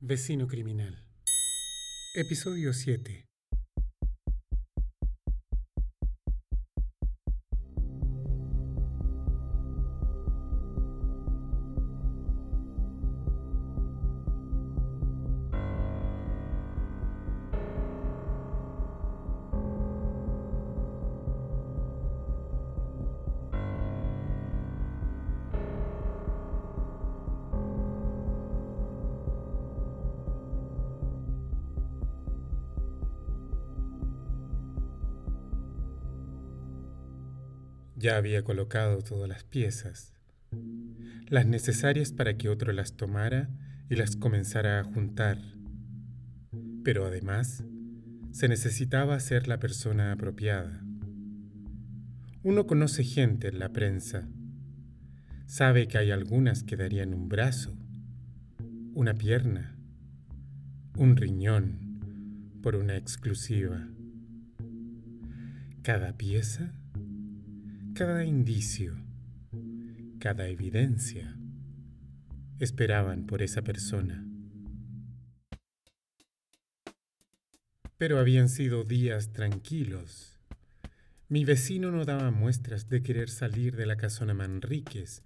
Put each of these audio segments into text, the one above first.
Vecino Criminal. Episodio 7. Ya había colocado todas las piezas, las necesarias para que otro las tomara y las comenzara a juntar. Pero además, se necesitaba ser la persona apropiada. Uno conoce gente en la prensa. Sabe que hay algunas que darían un brazo, una pierna, un riñón por una exclusiva. Cada pieza cada indicio, cada evidencia, esperaban por esa persona. Pero habían sido días tranquilos. Mi vecino no daba muestras de querer salir de la casona Manríquez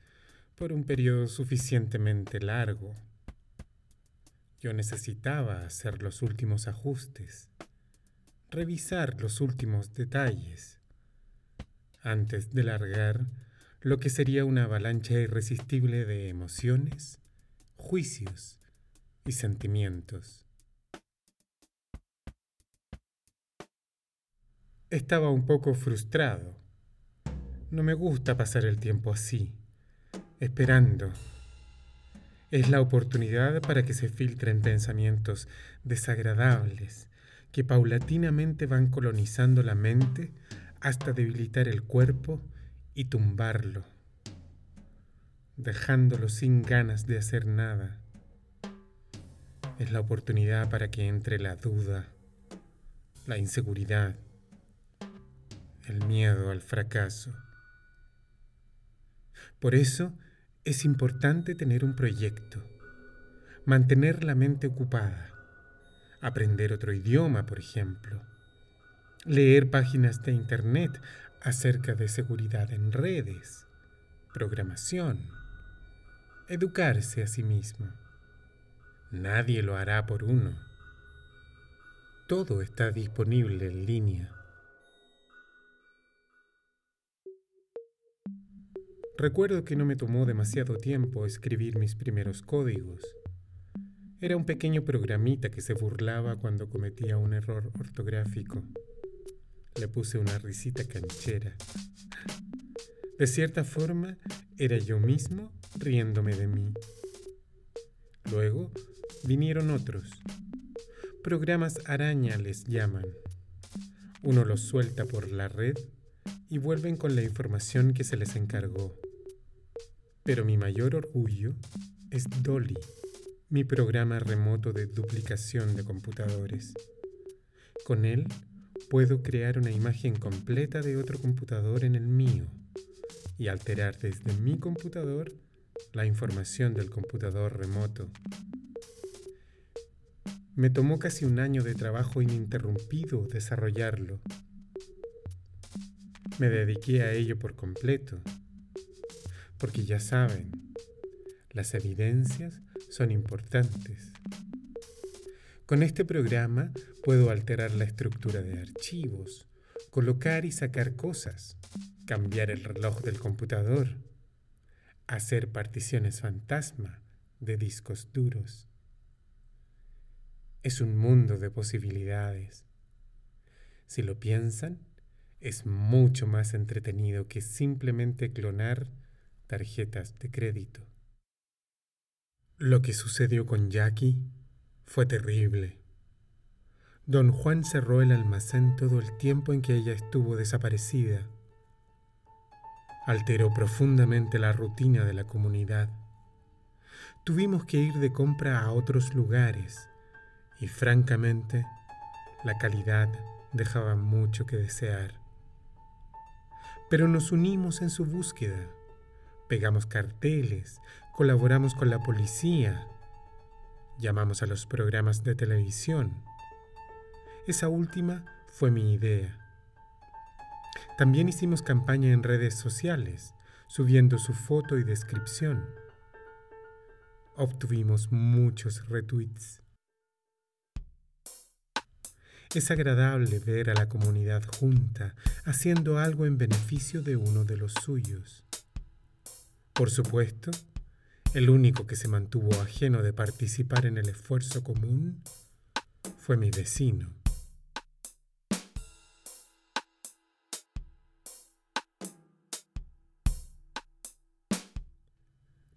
por un periodo suficientemente largo. Yo necesitaba hacer los últimos ajustes, revisar los últimos detalles antes de largar lo que sería una avalancha irresistible de emociones, juicios y sentimientos. Estaba un poco frustrado. No me gusta pasar el tiempo así, esperando. Es la oportunidad para que se filtren pensamientos desagradables que paulatinamente van colonizando la mente hasta debilitar el cuerpo y tumbarlo, dejándolo sin ganas de hacer nada. Es la oportunidad para que entre la duda, la inseguridad, el miedo al fracaso. Por eso es importante tener un proyecto, mantener la mente ocupada, aprender otro idioma, por ejemplo leer páginas de Internet acerca de seguridad en redes, programación, educarse a sí mismo. Nadie lo hará por uno. Todo está disponible en línea. Recuerdo que no me tomó demasiado tiempo escribir mis primeros códigos. Era un pequeño programita que se burlaba cuando cometía un error ortográfico. Le puse una risita canchera. De cierta forma, era yo mismo riéndome de mí. Luego vinieron otros. Programas araña les llaman. Uno los suelta por la red y vuelven con la información que se les encargó. Pero mi mayor orgullo es Dolly, mi programa remoto de duplicación de computadores. Con él puedo crear una imagen completa de otro computador en el mío y alterar desde mi computador la información del computador remoto. Me tomó casi un año de trabajo ininterrumpido desarrollarlo. Me dediqué a ello por completo, porque ya saben, las evidencias son importantes. Con este programa puedo alterar la estructura de archivos, colocar y sacar cosas, cambiar el reloj del computador, hacer particiones fantasma de discos duros. Es un mundo de posibilidades. Si lo piensan, es mucho más entretenido que simplemente clonar tarjetas de crédito. Lo que sucedió con Jackie fue terrible. Don Juan cerró el almacén todo el tiempo en que ella estuvo desaparecida. Alteró profundamente la rutina de la comunidad. Tuvimos que ir de compra a otros lugares y francamente la calidad dejaba mucho que desear. Pero nos unimos en su búsqueda. Pegamos carteles, colaboramos con la policía Llamamos a los programas de televisión. Esa última fue mi idea. También hicimos campaña en redes sociales, subiendo su foto y descripción. Obtuvimos muchos retweets. Es agradable ver a la comunidad junta haciendo algo en beneficio de uno de los suyos. Por supuesto, el único que se mantuvo ajeno de participar en el esfuerzo común fue mi vecino.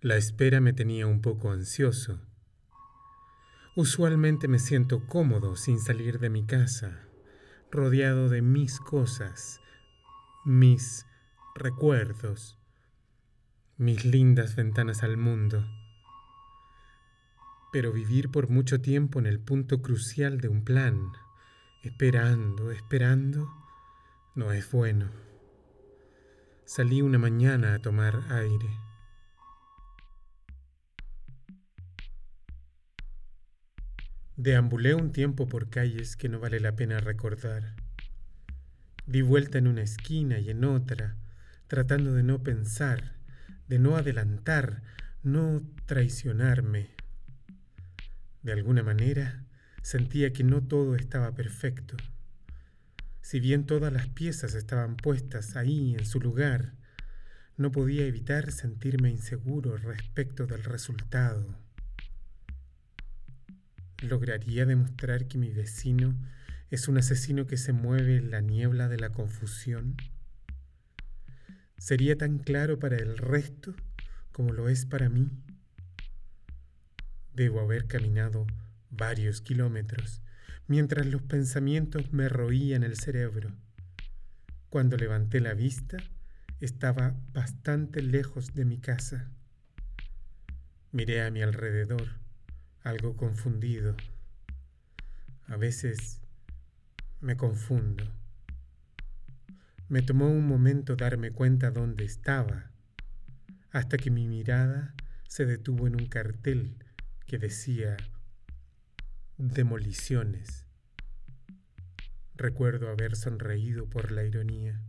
La espera me tenía un poco ansioso. Usualmente me siento cómodo sin salir de mi casa, rodeado de mis cosas, mis recuerdos, mis lindas ventanas al mundo. Pero vivir por mucho tiempo en el punto crucial de un plan, esperando, esperando, no es bueno. Salí una mañana a tomar aire. Deambulé un tiempo por calles que no vale la pena recordar. Di vuelta en una esquina y en otra, tratando de no pensar, de no adelantar, no traicionarme. De alguna manera, sentía que no todo estaba perfecto. Si bien todas las piezas estaban puestas ahí en su lugar, no podía evitar sentirme inseguro respecto del resultado. ¿Lograría demostrar que mi vecino es un asesino que se mueve en la niebla de la confusión? ¿Sería tan claro para el resto como lo es para mí? Debo haber caminado varios kilómetros mientras los pensamientos me roían el cerebro. Cuando levanté la vista, estaba bastante lejos de mi casa. Miré a mi alrededor algo confundido. A veces me confundo. Me tomó un momento darme cuenta dónde estaba, hasta que mi mirada se detuvo en un cartel que decía demoliciones. Recuerdo haber sonreído por la ironía.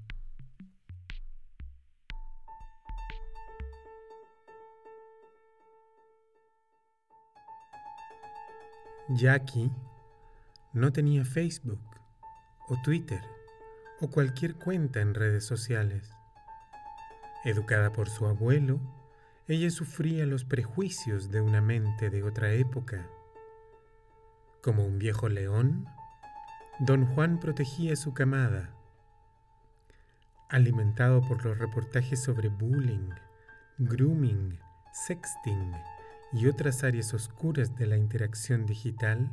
Jackie no tenía Facebook o Twitter o cualquier cuenta en redes sociales. Educada por su abuelo, ella sufría los prejuicios de una mente de otra época. Como un viejo león, don Juan protegía su camada. Alimentado por los reportajes sobre bullying, grooming, sexting, y otras áreas oscuras de la interacción digital,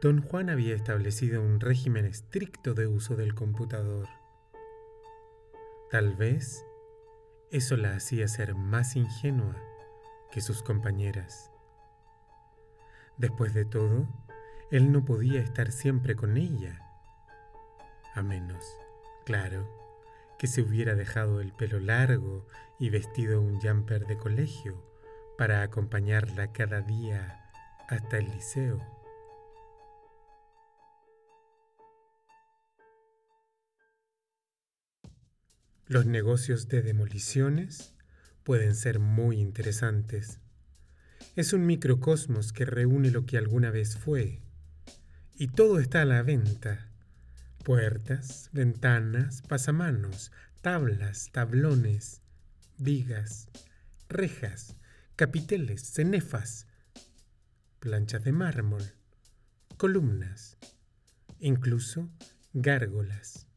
don Juan había establecido un régimen estricto de uso del computador. Tal vez eso la hacía ser más ingenua que sus compañeras. Después de todo, él no podía estar siempre con ella, a menos, claro, que se hubiera dejado el pelo largo y vestido un jumper de colegio para acompañarla cada día hasta el liceo. Los negocios de demoliciones pueden ser muy interesantes. Es un microcosmos que reúne lo que alguna vez fue. Y todo está a la venta. Puertas, ventanas, pasamanos, tablas, tablones, vigas, rejas, capiteles, cenefas, planchas de mármol, columnas, incluso gárgolas,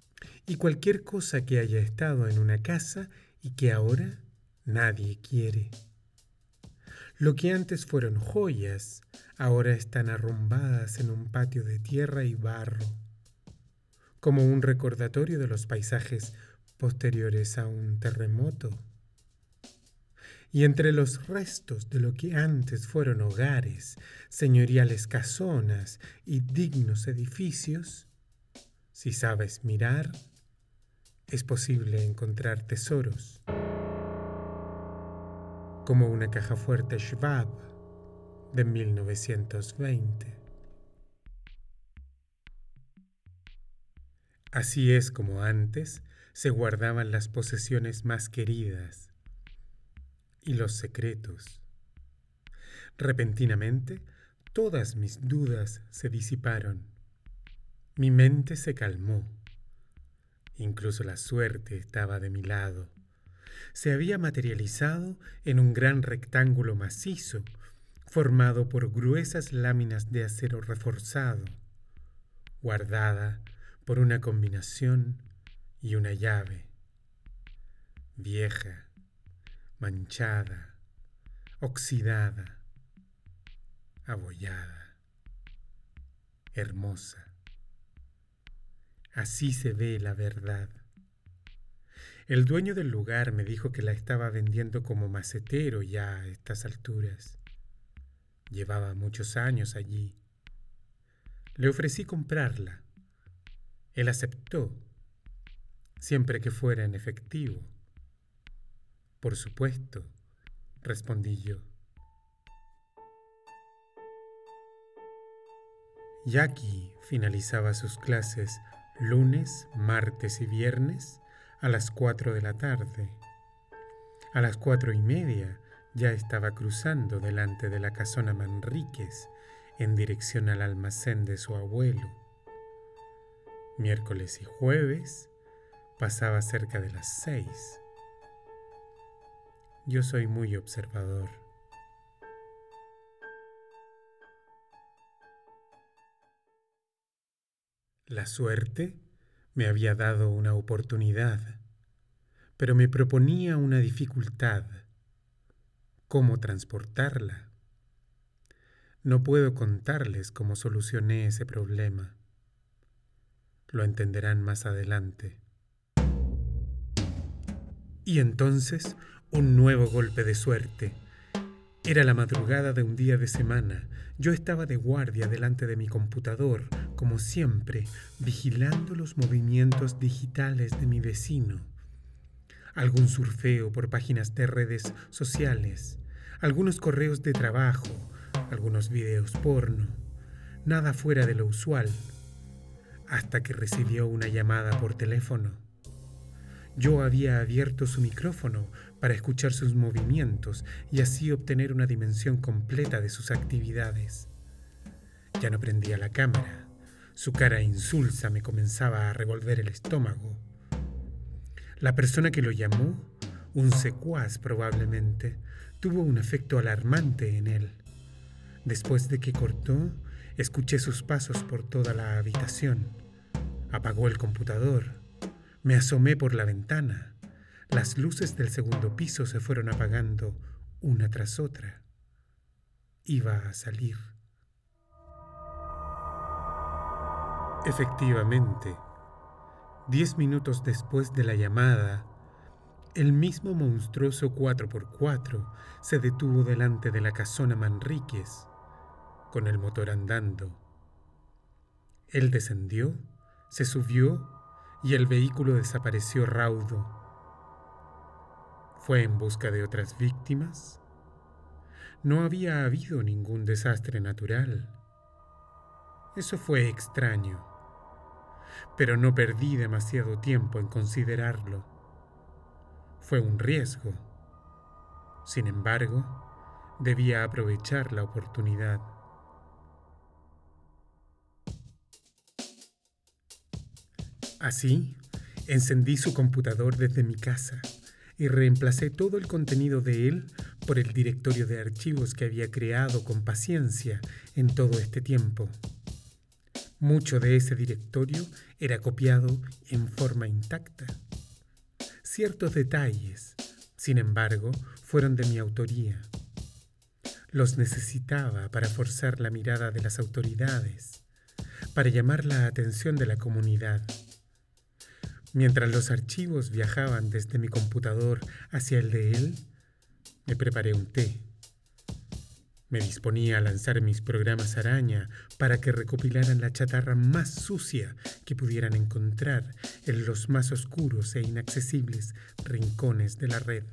y cualquier cosa que haya estado en una casa y que ahora nadie quiere. Lo que antes fueron joyas, ahora están arrumbadas en un patio de tierra y barro, como un recordatorio de los paisajes posteriores a un terremoto y entre los restos de lo que antes fueron hogares, señoriales casonas y dignos edificios, si sabes mirar, es posible encontrar tesoros, como una caja fuerte Schwab de 1920. Así es como antes se guardaban las posesiones más queridas y los secretos. Repentinamente, todas mis dudas se disiparon. Mi mente se calmó. Incluso la suerte estaba de mi lado. Se había materializado en un gran rectángulo macizo, formado por gruesas láminas de acero reforzado, guardada por una combinación y una llave, vieja, manchada, oxidada, abollada, hermosa. Así se ve la verdad. El dueño del lugar me dijo que la estaba vendiendo como macetero ya a estas alturas. Llevaba muchos años allí. Le ofrecí comprarla él aceptó, siempre que fuera en efectivo. Por supuesto, respondí yo. Jackie finalizaba sus clases lunes, martes y viernes a las cuatro de la tarde. A las cuatro y media ya estaba cruzando delante de la casona Manríquez en dirección al almacén de su abuelo miércoles y jueves pasaba cerca de las seis. Yo soy muy observador. La suerte me había dado una oportunidad, pero me proponía una dificultad. ¿Cómo transportarla? No puedo contarles cómo solucioné ese problema lo entenderán más adelante. Y entonces un nuevo golpe de suerte. Era la madrugada de un día de semana. Yo estaba de guardia delante de mi computador, como siempre, vigilando los movimientos digitales de mi vecino. Algún surfeo por páginas de redes sociales, algunos correos de trabajo, algunos videos porno. Nada fuera de lo usual hasta que recibió una llamada por teléfono. Yo había abierto su micrófono para escuchar sus movimientos y así obtener una dimensión completa de sus actividades. Ya no prendía la cámara. Su cara insulsa me comenzaba a revolver el estómago. La persona que lo llamó, un secuaz probablemente, tuvo un efecto alarmante en él. Después de que cortó, escuché sus pasos por toda la habitación. Apagó el computador. Me asomé por la ventana. Las luces del segundo piso se fueron apagando una tras otra. Iba a salir. Efectivamente, diez minutos después de la llamada, el mismo monstruoso 4x4 se detuvo delante de la casona Manríquez, con el motor andando. Él descendió se subió y el vehículo desapareció raudo. ¿Fue en busca de otras víctimas? No había habido ningún desastre natural. Eso fue extraño, pero no perdí demasiado tiempo en considerarlo. Fue un riesgo. Sin embargo, debía aprovechar la oportunidad. Así, encendí su computador desde mi casa y reemplacé todo el contenido de él por el directorio de archivos que había creado con paciencia en todo este tiempo. Mucho de ese directorio era copiado en forma intacta. Ciertos detalles, sin embargo, fueron de mi autoría. Los necesitaba para forzar la mirada de las autoridades, para llamar la atención de la comunidad Mientras los archivos viajaban desde mi computador hacia el de él, me preparé un té. Me disponía a lanzar mis programas araña para que recopilaran la chatarra más sucia que pudieran encontrar en los más oscuros e inaccesibles rincones de la red.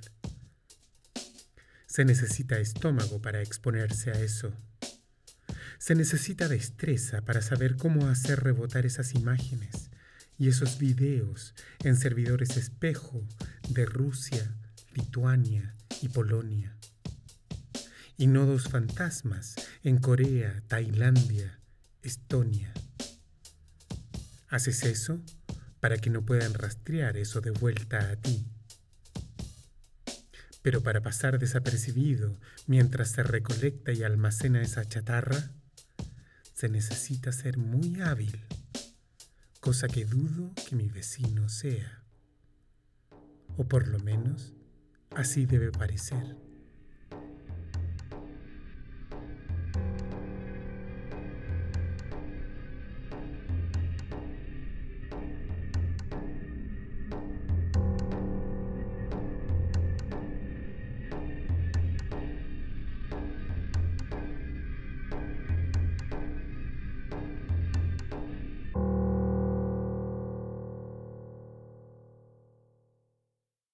Se necesita estómago para exponerse a eso. Se necesita destreza para saber cómo hacer rebotar esas imágenes y esos videos en servidores espejo de Rusia, Lituania y Polonia. Y nodos fantasmas en Corea, Tailandia, Estonia. Haces eso para que no puedan rastrear eso de vuelta a ti. Pero para pasar desapercibido mientras se recolecta y almacena esa chatarra, se necesita ser muy hábil, cosa que dudo que mi vecino sea. O por lo menos, así debe parecer.